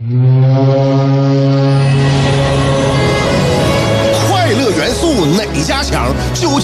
快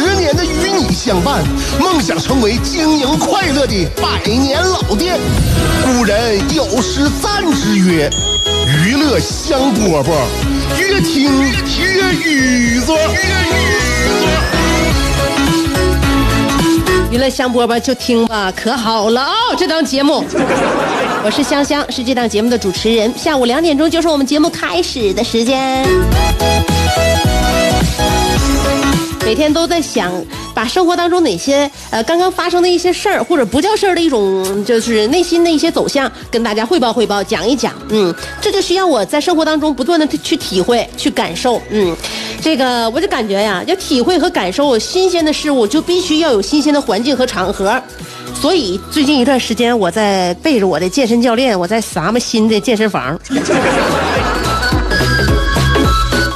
十年的与你相伴，梦想成为经营快乐的百年老店。古人有诗赞之曰：“娱乐香饽饽，越听越雨左。”娱乐香饽饽就听吧，可好了啊、这档节目，我是香香，是这档节目的主持人。下午两点钟就是我们节目开始的时间。每天都在想，把生活当中哪些呃刚刚发生的一些事儿，或者不叫事儿的一种，就是内心的一些走向，跟大家汇报汇报，讲一讲。嗯，这就需要我在生活当中不断的去体会、去感受。嗯，这个我就感觉呀，要体会和感受新鲜的事物，就必须要有新鲜的环境和场合。所以最近一段时间，我在背着我的健身教练，我在咱们新的健身房。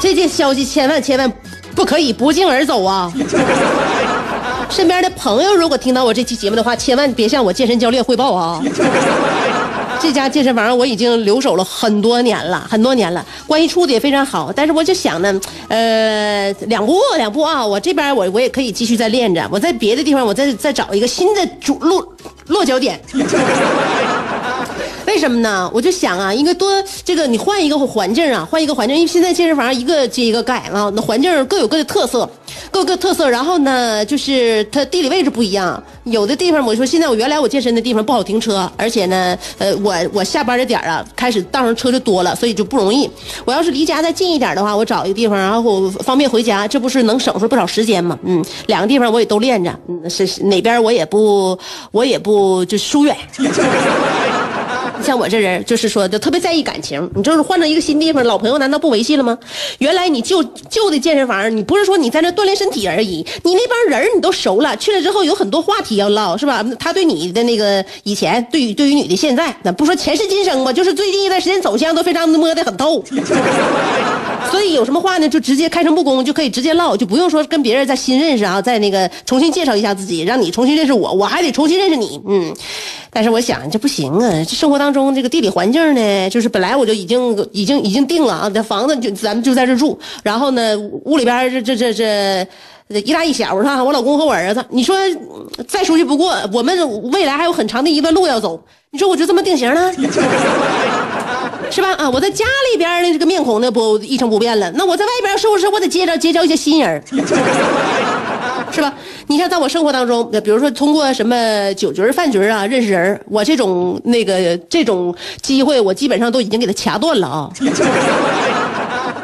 这件消息千万千万不可以不胫而走啊！身边的朋友如果听到我这期节目的话，千万别向我健身教练汇报啊！这家健身房我已经留守了很多年了，很多年了，关系处的也非常好。但是我就想呢，呃，两步两步啊，我这边我我也可以继续再练着，我在别的地方我再再找一个新的主落落脚点。为什么呢？我就想啊，应该多这个你换一个环境啊，换一个环境，因为现在健身房一个接一个盖啊，那环境各有各的特色，各有各特色。然后呢，就是它地理位置不一样，有的地方我说现在我原来我健身的地方不好停车，而且呢，呃，我我下班的点啊，开始道上车就多了，所以就不容易。我要是离家再近一点的话，我找一个地方，然后我方便回家，这不是能省出不少时间吗？嗯，两个地方我也都练着，是哪边我也不我也不就疏远。像我这人，就是说就特别在意感情。你就是换到一个新地方，老朋友难道不维系了吗？原来你旧旧的健身房，你不是说你在那锻炼身体而已，你那帮人你都熟了，去了之后有很多话题要唠，是吧？他对你的那个以前，对于对于你的现在，那不说前世今生吧，就是最近一段时间走向都非常摸得很透。所以有什么话呢，就直接开诚布公，就可以直接唠，就不用说跟别人再新认识啊，再那个重新介绍一下自己，让你重新认识我，我还得重新认识你，嗯。但是我想这不行啊，这生活当中这个地理环境呢，就是本来我就已经已经已经定了啊，这房子就咱们就在这住，然后呢屋里边这这这这。一大一小是吧？我老公和我儿子，你说再熟悉不过，我们未来还有很长的一段路要走。你说我就这么定型了，是吧？啊，我在家里边的这个面孔呢不一成不变了，那我在外边是不是我得接着结交一些新人是吧？你像在我生活当中，比如说通过什么酒局、饭局啊认识人，我这种那个这种机会，我基本上都已经给他掐断了啊。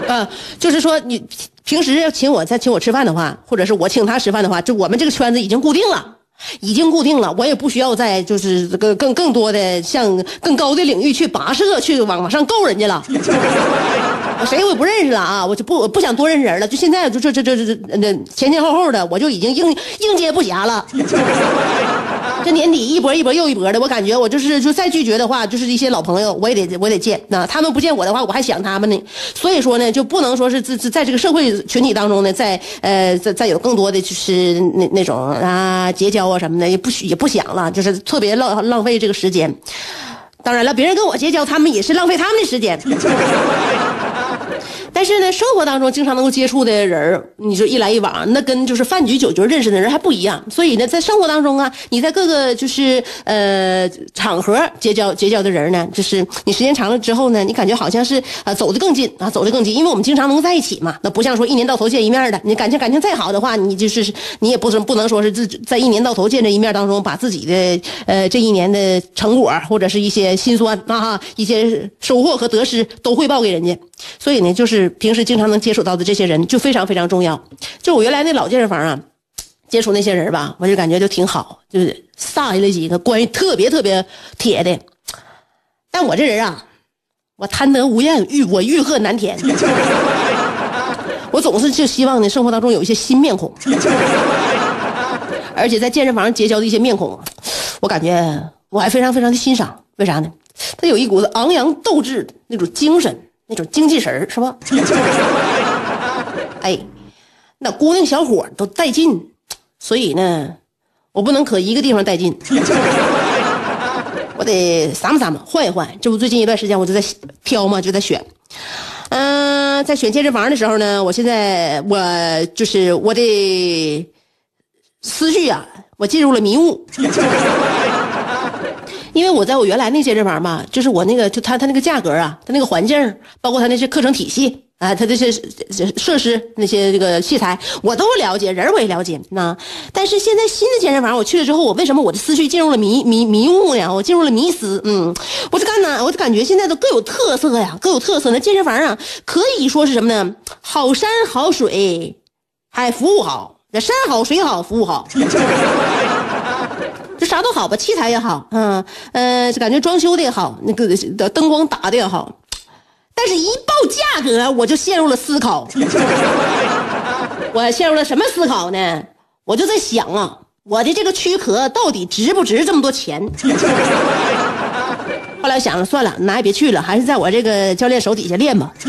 啊，就是说你平时要请我再请我吃饭的话，或者是我请他吃饭的话，就我们这个圈子已经固定了。已经固定了，我也不需要再就是这个更更多的向更高的领域去跋涉，去往往上够人家了。谁我也不认识了啊，我就不我不想多认识人了。就现在就这这这这这前前后后的，我就已经应应接不暇了。这年底一波一波又一波的，我感觉我就是就再拒绝的话，就是一些老朋友我也得我得见。那他们不见我的话，我还想他们呢。所以说呢，就不能说是在在这个社会群体当中呢，再呃再再有更多的就是那那种啊结交啊什么的，也不也不想了，就是特别浪浪费这个时间。当然了，别人跟我结交，他们也是浪费他们的时间。但是呢，生活当中经常能够接触的人你说一来一往，那跟就是饭局酒局认识的人还不一样。所以呢，在生活当中啊，你在各个就是呃场合结交结交的人呢，就是你时间长了之后呢，你感觉好像是呃走得更近啊，走得更近，因为我们经常能在一起嘛。那不像说一年到头见一面的，你感情感情再好的话，你就是你也不能不能说是自在一年到头见这一面当中，把自己的呃这一年的成果或者是一些辛酸啊一些收获和得失都汇报给人家。所以呢，就是平时经常能接触到的这些人就非常非常重要。就我原来那老健身房啊，接触那些人吧，我就感觉就挺好，就是撒下来几个关系特别特别铁的。但我这人啊，我贪得无厌，欲我欲壑难填。我总是就希望呢，生活当中有一些新面孔，而且在健身房结交的一些面孔，我感觉我还非常非常的欣赏。为啥呢？他有一股子昂扬斗志那种精神，那种精气神儿，是吧？哎，那姑娘小伙都带劲，所以呢，我不能可一个地方带劲，我得撒么撒么换一换。这不最近一段时间我就在挑嘛，就在选。嗯，在选健身房的时候呢，我现在我就是我的思绪啊，我进入了迷雾。因为我在我原来那健身房吧，就是我那个就他他那个价格啊，他那个环境，包括他那些课程体系啊，他这些设施那些这个器材，我都了解，人我也了解。那但是现在新的健身房我去了之后，我为什么我的思绪进入了迷迷迷雾呢？我进入了迷思。嗯，我就干呢，我就感觉现在都各有特色呀，各有特色。那健身房啊，可以说是什么呢？好山好水，还服务好，那山好水好服务好。这啥都好吧，器材也好，嗯呃，感觉装修的也好，那个灯光打的也好，但是一报价格，我就陷入了思考。我陷入了什么思考呢？我就在想啊，我的这个躯壳到底值不值这么多钱？后来想了，算了，哪也别去了，还是在我这个教练手底下练吧。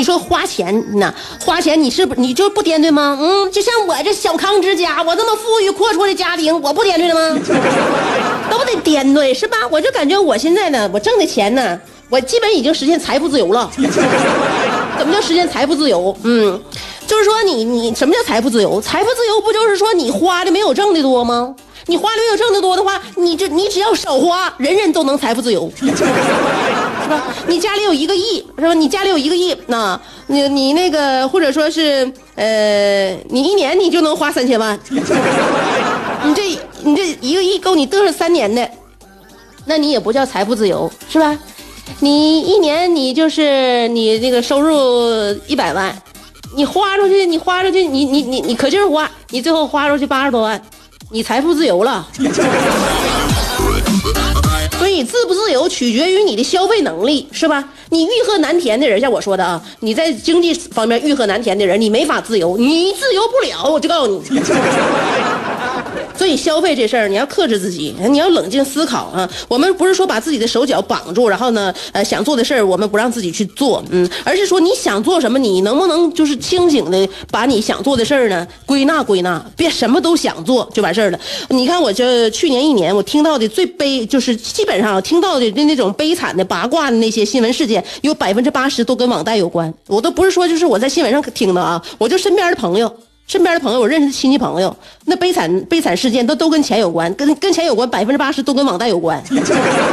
你说花钱呢？花钱你是不你就不掂对吗？嗯，就像我这小康之家，我这么富裕阔绰的家庭，我不掂对了吗？都得掂对是吧？我就感觉我现在呢，我挣的钱呢，我基本已经实现财富自由了。怎么叫实现财富自由？嗯，就是说你你什么叫财富自由？财富自由不就是说你花的没有挣的多吗？你花的没有挣的多的话，你这你只要少花，人人都能财富自由，是 你家里有一个亿，是吧？你家里有一个亿，那你你那个或者说是呃，你一年你就能花三千万，你这你这一个亿够你嘚瑟三年的，那你也不叫财富自由，是吧？你一年你就是你那个收入一百万，你花出去，你花出去，你你你你可劲儿花，你最后花出去八十多万。你财富自由了，你自不自由取决于你的消费能力，是吧？你欲壑难填的人，像我说的啊，你在经济方面欲壑难填的人，你没法自由，你自由不了，我就告诉你。所以消费这事儿，你要克制自己，你要冷静思考啊。我们不是说把自己的手脚绑住，然后呢，呃，想做的事儿我们不让自己去做，嗯，而是说你想做什么，你能不能就是清醒的把你想做的事儿呢归纳归纳，别什么都想做就完事儿了。你看我这去年一年，我听到的最悲就是基本上听到的那那种悲惨的八卦的那些新闻事件，有百分之八十都跟网贷有关。我都不是说就是我在新闻上听的啊，我就身边的朋友。身边的朋友，我认识的亲戚朋友，那悲惨悲惨事件都都跟钱有关，跟跟钱有关，百分之八十都跟网贷有关。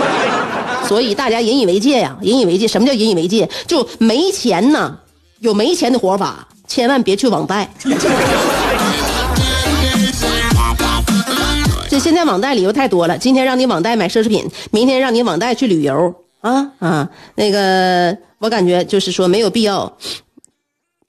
所以大家引以为戒呀，引以为戒。什么叫引以为戒？就没钱呢，有没钱的活法，千万别去网贷。这现在网贷理由太多了，今天让你网贷买奢侈品，明天让你网贷去旅游啊啊！那个我感觉就是说没有必要。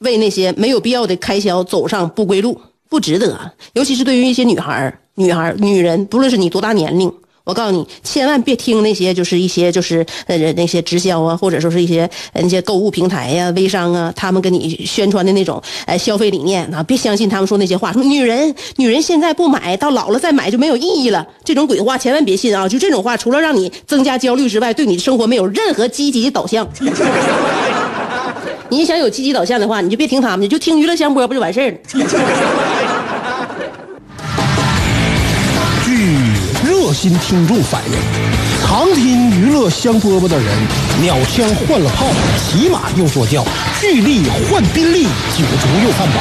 为那些没有必要的开销走上不归路，不值得。尤其是对于一些女孩女孩女人，不论是你多大年龄，我告诉你，千万别听那些就是一些就是呃那些直销啊，或者说是一些那些购物平台呀、微商啊，他们跟你宣传的那种呃消费理念啊，别相信他们说那些话，说女人女人现在不买到老了再买就没有意义了，这种鬼话千万别信啊！就这种话，除了让你增加焦虑之外，对你的生活没有任何积极的导向。你想有积极导向的话，你就别听他们的，就听娱乐香饽不就完事儿了？据热心听众反映，常听娱乐香饽饽的人，鸟枪换了炮，骑马又坐轿，巨力换宾利，酒足又饭饱，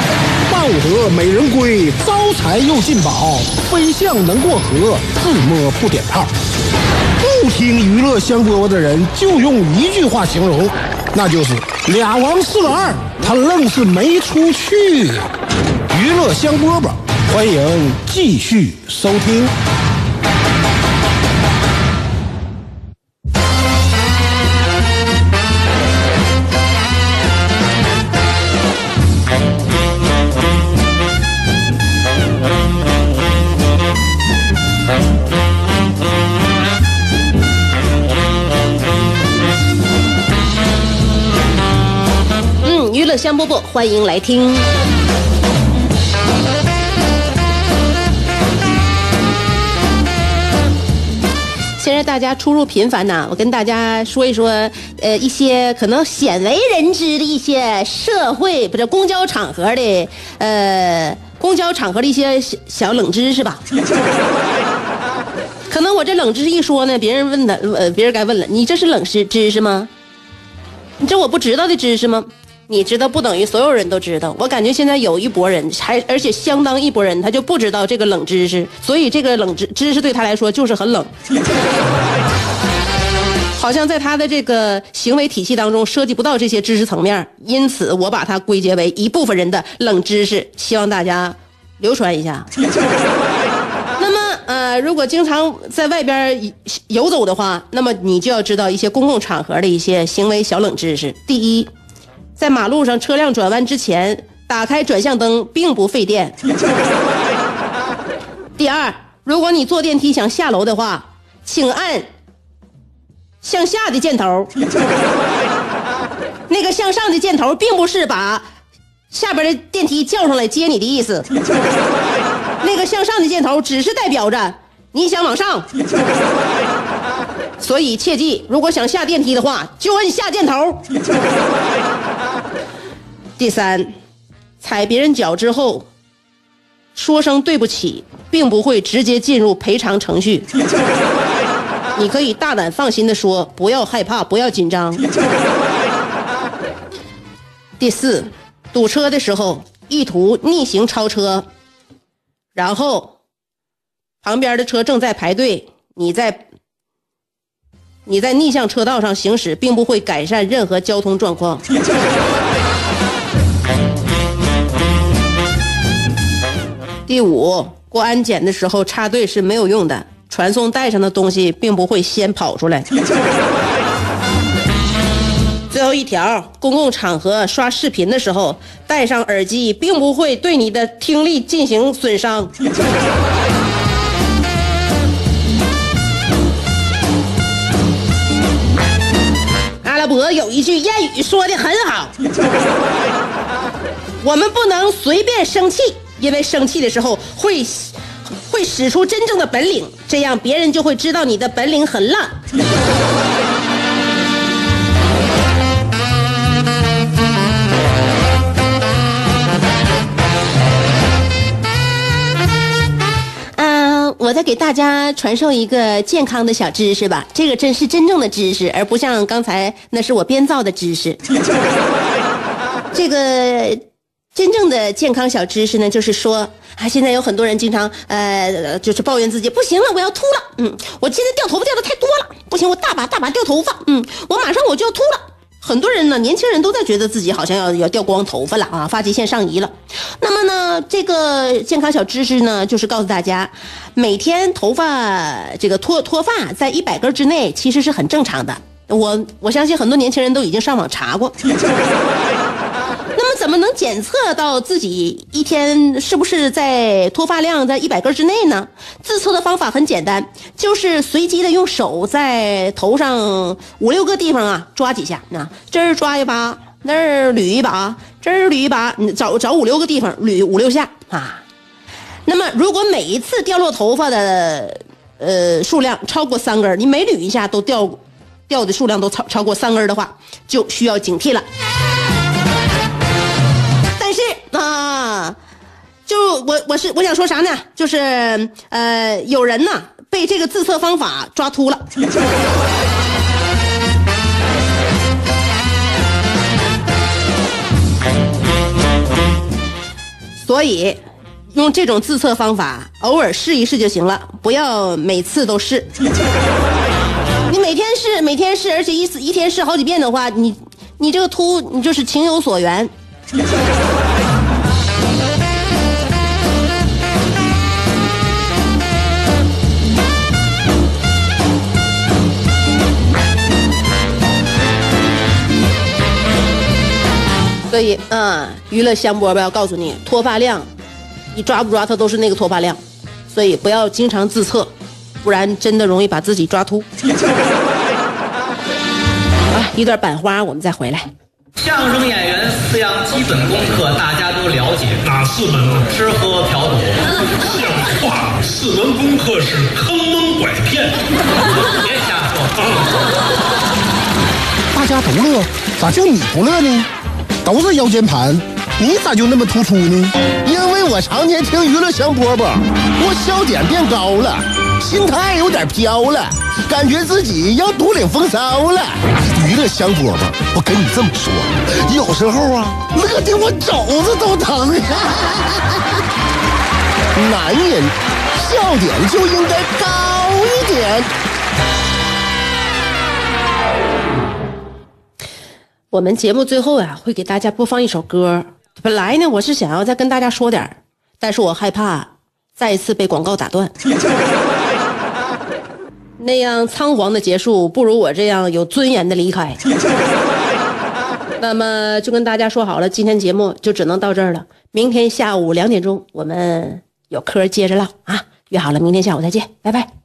抱得美人归，招财又进宝，飞象能过河，自摸不点炮。不听娱乐香饽饽的人，就用一句话形容。那就是俩王四个二，他愣是没出去。娱乐香饽饽，欢迎继续收听。波波，欢迎来听。现在大家出入频繁呐，我跟大家说一说，呃，一些可能鲜为人知的一些社会不是公交场合的，呃，公交场合的一些小小冷知识吧。可能我这冷知识一说呢，别人问的，呃，别人该问了，你这是冷知知识吗？你这我不知道的知识吗？你知道不等于所有人都知道。我感觉现在有一拨人，还而且相当一拨人，他就不知道这个冷知识，所以这个冷知知识对他来说就是很冷。好像在他的这个行为体系当中涉及不到这些知识层面，因此我把它归结为一部分人的冷知识，希望大家流传一下。那么，呃，如果经常在外边游走的话，那么你就要知道一些公共场合的一些行为小冷知识。第一，在马路上车辆转弯之前，打开转向灯并不费电。第二，如果你坐电梯想下楼的话，请按向下的箭头，那个向上的箭头并不是把下边的电梯叫上来接你的意思。那个向上的箭头只是代表着你想往上，所以切记，如果想下电梯的话，就按下箭头。第三，踩别人脚之后，说声对不起，并不会直接进入赔偿程序。你可以大胆放心的说，不要害怕，不要紧张。第四，堵车的时候意图逆行超车。然后，旁边的车正在排队，你在你在逆向车道上行驶，并不会改善任何交通状况。第五，过安检的时候插队是没有用的，传送带上的东西并不会先跑出来。最后一条，公共场合刷视频的时候戴上耳机，并不会对你的听力进行损伤。阿拉伯有一句谚语说的很好：我们不能随便生气，因为生气的时候会会使出真正的本领，这样别人就会知道你的本领很烂。我再给大家传授一个健康的小知识吧，这个真是真正的知识，而不像刚才那是我编造的知识。这个真正的健康小知识呢，就是说啊，现在有很多人经常呃，就是抱怨自己不行了，我要秃了，嗯，我现在掉头发掉的太多了，不行，我大把大把掉头发，嗯，我马上我就要秃了。很多人呢，年轻人都在觉得自己好像要要掉光头发了啊，发际线上移了。那么呢，这个健康小知识呢，就是告诉大家，每天头发这个脱脱发在一百根之内，其实是很正常的。我我相信很多年轻人都已经上网查过。怎么能检测到自己一天是不是在脱发量在一百根之内呢？自测的方法很简单，就是随机的用手在头上五六个地方啊抓几下，那这儿抓一把，那儿捋一把，这儿捋一把，你找找五六个地方捋五六下啊。那么如果每一次掉落头发的呃数量超过三根，你每捋一下都掉掉的数量都超超过三根的话，就需要警惕了。就我我是我想说啥呢？就是呃，有人呢被这个自测方法抓秃了，所以用这种自测方法，偶尔试一试就行了，不要每次都试。你每天试，每天试，而且一次一天试好几遍的话，你你这个秃，你就是情有所原。所以，嗯，娱乐香饽饽要告诉你，脱发量，你抓不抓它都是那个脱发量，所以不要经常自测，不然真的容易把自己抓秃。啊，一段版花，我们再回来。相声演员四样基本功课大家都了解，哪四门呢？吃喝嫖赌。像话，四门功课是坑蒙拐骗。别瞎说。大家都乐，咋就你不乐呢？都是腰间盘，你咋就那么突出呢？因为我常年听娱乐香饽饽，我笑点变高了，心态有点飘了，感觉自己要独领风骚了。娱乐香饽饽，我跟你这么说，有时候啊，乐的我肘子都疼。男人笑点就应该高我们节目最后呀、会给大家播放一首歌。本来呢，我是想要再跟大家说点但是我害怕再一次被广告打断。那样仓皇的结束，不如我这样有尊严的离开。那么就跟大家说好了，今天节目就只能到这儿了。明天下午两点钟，我们有嗑接着唠啊！约好了，明天下午再见，拜拜。